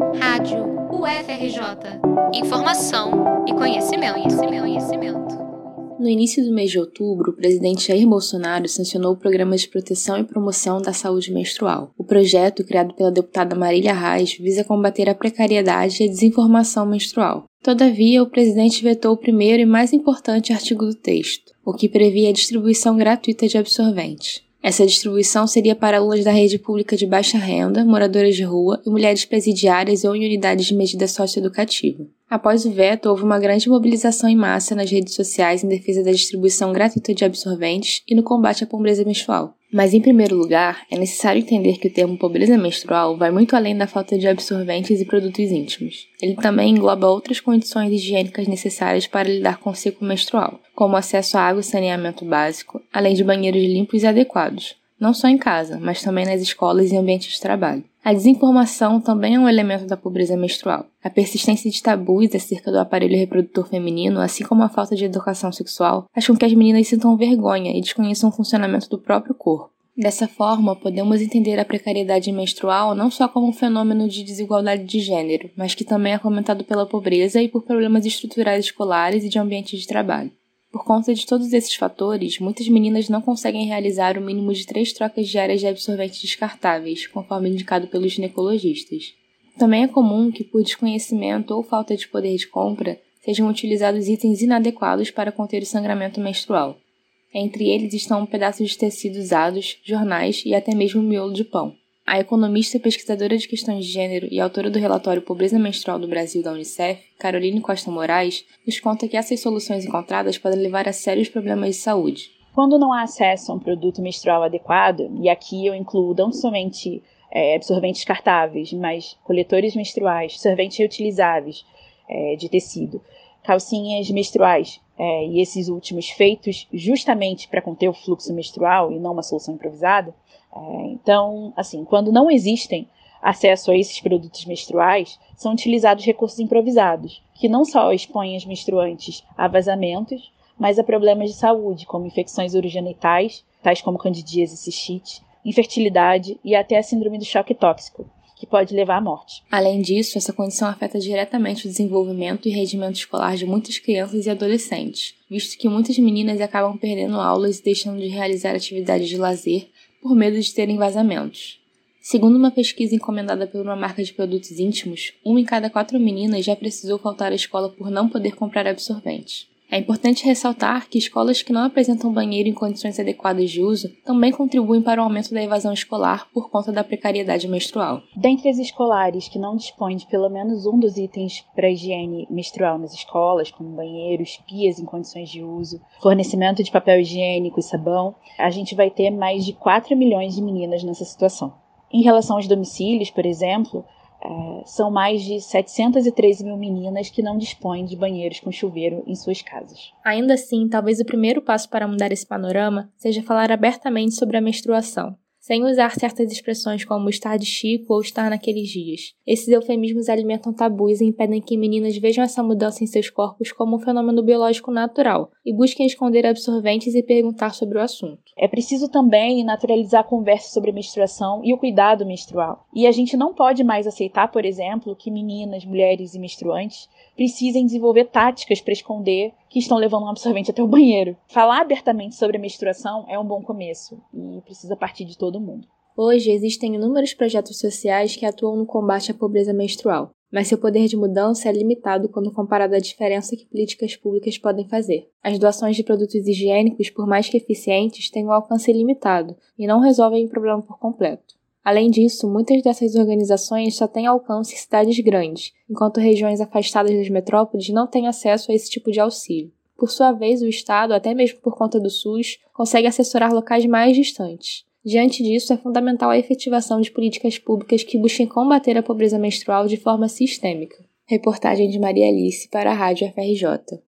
Rádio UFRJ. Informação e conhecimento, conhecimento, conhecimento. No início do mês de outubro, o presidente Jair Bolsonaro sancionou o Programa de Proteção e Promoção da Saúde Menstrual. O projeto, criado pela deputada Marília Reis, visa combater a precariedade e a desinformação menstrual. Todavia, o presidente vetou o primeiro e mais importante artigo do texto, o que previa a distribuição gratuita de absorventes. Essa distribuição seria para alunos da rede pública de baixa renda, moradores de rua e mulheres presidiárias ou em unidades de medida socioeducativa. Após o veto, houve uma grande mobilização em massa nas redes sociais em defesa da distribuição gratuita de absorventes e no combate à pobreza menstrual. Mas, em primeiro lugar, é necessário entender que o termo pobreza menstrual vai muito além da falta de absorventes e produtos íntimos. Ele também engloba outras condições higiênicas necessárias para lidar com o ciclo menstrual, como acesso à água e saneamento básico, além de banheiros limpos e adequados, não só em casa, mas também nas escolas e ambientes de trabalho. A desinformação também é um elemento da pobreza menstrual. A persistência de tabus acerca do aparelho reprodutor feminino, assim como a falta de educação sexual, faz com que as meninas sintam vergonha e desconheçam o funcionamento do próprio corpo. Dessa forma, podemos entender a precariedade menstrual não só como um fenômeno de desigualdade de gênero, mas que também é comentado pela pobreza e por problemas estruturais escolares e de ambiente de trabalho. Por conta de todos esses fatores, muitas meninas não conseguem realizar o mínimo de três trocas diárias de absorventes descartáveis, conforme indicado pelos ginecologistas. Também é comum que, por desconhecimento ou falta de poder de compra, sejam utilizados itens inadequados para conter o sangramento menstrual. Entre eles estão pedaços de tecido usados, jornais e até mesmo miolo de pão. A economista e pesquisadora de questões de gênero e autora do relatório Pobreza Menstrual do Brasil da Unicef, Caroline Costa Moraes, nos conta que essas soluções encontradas podem levar a sérios problemas de saúde. Quando não há acesso a um produto menstrual adequado, e aqui eu incluo não somente é, absorventes descartáveis, mas coletores menstruais, absorventes reutilizáveis é, de tecido, calcinhas menstruais, é, e esses últimos feitos justamente para conter o fluxo menstrual e não uma solução improvisada, é, então, assim, quando não existem acesso a esses produtos menstruais, são utilizados recursos improvisados, que não só expõem as menstruantes a vazamentos, mas a problemas de saúde, como infecções urogenitais, tais como candidíase e cistite, infertilidade e até a síndrome do choque tóxico, que pode levar à morte. Além disso, essa condição afeta diretamente o desenvolvimento e rendimento escolar de muitas crianças e adolescentes, visto que muitas meninas acabam perdendo aulas e deixando de realizar atividades de lazer por medo de terem vazamentos. Segundo uma pesquisa encomendada por uma marca de produtos íntimos, uma em cada quatro meninas já precisou faltar à escola por não poder comprar absorventes. É importante ressaltar que escolas que não apresentam banheiro em condições adequadas de uso também contribuem para o aumento da evasão escolar por conta da precariedade menstrual. Dentre as escolares que não dispõem de pelo menos um dos itens para higiene menstrual nas escolas, como banheiros, pias em condições de uso, fornecimento de papel higiênico e sabão, a gente vai ter mais de 4 milhões de meninas nessa situação. Em relação aos domicílios, por exemplo, é, são mais de 713 mil meninas que não dispõem de banheiros com chuveiro em suas casas. Ainda assim, talvez o primeiro passo para mudar esse panorama seja falar abertamente sobre a menstruação sem usar certas expressões como estar de chico ou estar naqueles dias. Esses eufemismos alimentam tabus e impedem que meninas vejam essa mudança em seus corpos como um fenômeno biológico natural e busquem esconder absorventes e perguntar sobre o assunto. É preciso também naturalizar a conversa sobre a menstruação e o cuidado menstrual. E a gente não pode mais aceitar, por exemplo, que meninas, mulheres e menstruantes precisem desenvolver táticas para esconder que estão levando um absorvente até o banheiro. Falar abertamente sobre a menstruação é um bom começo e precisa partir de todo mundo. Hoje existem inúmeros projetos sociais que atuam no combate à pobreza menstrual, mas seu poder de mudança é limitado quando comparado à diferença que políticas públicas podem fazer. As doações de produtos higiênicos, por mais que eficientes, têm um alcance limitado e não resolvem o problema por completo. Além disso, muitas dessas organizações só têm alcance em cidades grandes, enquanto regiões afastadas das metrópoles não têm acesso a esse tipo de auxílio. Por sua vez, o Estado, até mesmo por conta do SUS, consegue assessorar locais mais distantes. Diante disso, é fundamental a efetivação de políticas públicas que busquem combater a pobreza menstrual de forma sistêmica. Reportagem de Maria Alice para a Rádio FRJ.